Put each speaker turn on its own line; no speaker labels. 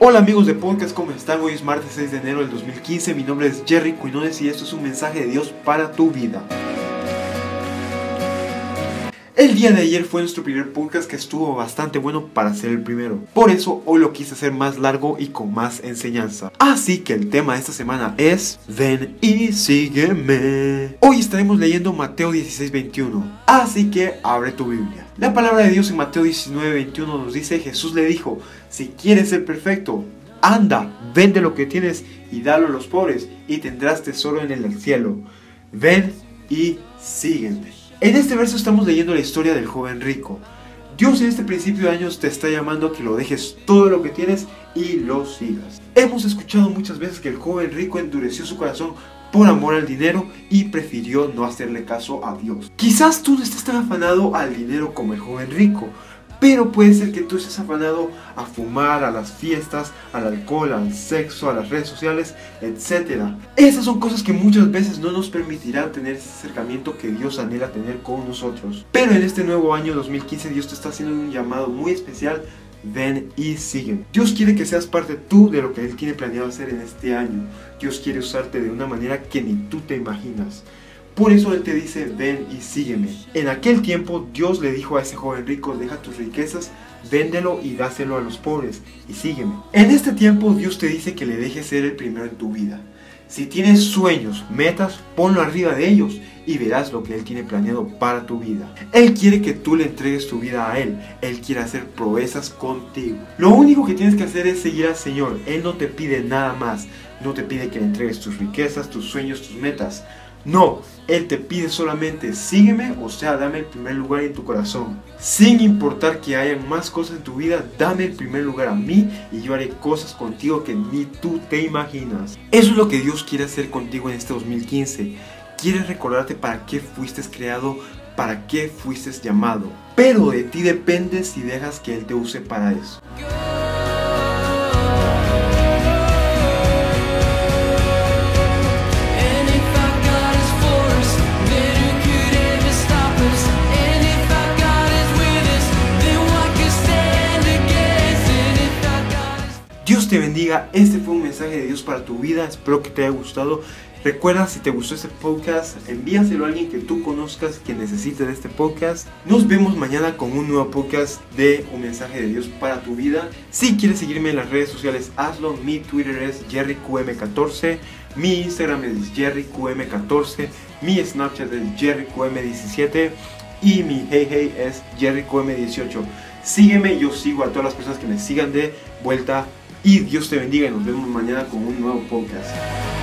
Hola amigos de podcast, ¿cómo están? Hoy es martes 6 de enero del 2015, mi nombre es Jerry Quinones y esto es un mensaje de Dios para tu vida. El día de ayer fue nuestro primer podcast que estuvo bastante bueno para ser el primero. Por eso hoy lo quise hacer más largo y con más enseñanza. Así que el tema de esta semana es Ven y sígueme. Hoy estaremos leyendo Mateo 16:21. Así que abre tu Biblia. La palabra de Dios en Mateo 19:21 nos dice, Jesús le dijo, si quieres ser perfecto, anda, vende lo que tienes y dalo a los pobres y tendrás tesoro en el cielo. Ven y sígueme. En este verso estamos leyendo la historia del joven rico. Dios en este principio de años te está llamando a que lo dejes todo lo que tienes y lo sigas. Hemos escuchado muchas veces que el joven rico endureció su corazón por amor al dinero y prefirió no hacerle caso a Dios. Quizás tú no estés tan afanado al dinero como el joven rico, pero puede ser que tú estés afanado a fumar, a las fiestas, al alcohol, al sexo, a las redes sociales, etc. Esas son cosas que muchas veces no nos permitirán tener ese acercamiento que Dios anhela tener con nosotros. Pero en este nuevo año 2015 Dios te está haciendo un llamado muy especial ven y siguen. Dios quiere que seas parte tú de lo que Él tiene planeado hacer en este año. Dios quiere usarte de una manera que ni tú te imaginas. Por eso Él te dice, ven y sígueme. En aquel tiempo Dios le dijo a ese joven rico, deja tus riquezas, véndelo y dáselo a los pobres y sígueme. En este tiempo Dios te dice que le dejes ser el primero en tu vida. Si tienes sueños, metas, ponlo arriba de ellos y verás lo que Él tiene planeado para tu vida. Él quiere que tú le entregues tu vida a Él. Él quiere hacer proezas contigo. Lo único que tienes que hacer es seguir al Señor. Él no te pide nada más. No te pide que le entregues tus riquezas, tus sueños, tus metas. No, Él te pide solamente sígueme, o sea, dame el primer lugar en tu corazón. Sin importar que haya más cosas en tu vida, dame el primer lugar a mí y yo haré cosas contigo que ni tú te imaginas. Eso es lo que Dios quiere hacer contigo en este 2015. Quiere recordarte para qué fuiste creado, para qué fuiste llamado. Pero de ti depende si dejas que Él te use para eso. Te bendiga. Este fue un mensaje de Dios para tu vida. Espero que te haya gustado. Recuerda, si te gustó este podcast, envíaselo a alguien que tú conozcas que necesite de este podcast. Nos vemos mañana con un nuevo podcast de un mensaje de Dios para tu vida. Si quieres seguirme en las redes sociales, hazlo. Mi Twitter es JerryQM14. Mi Instagram es JerryQM14. Mi Snapchat es JerryQM17. Y mi Hey Hey es JerryQM18. Sígueme, yo sigo a todas las personas que me sigan de vuelta y Dios te bendiga y nos vemos mañana con un nuevo podcast.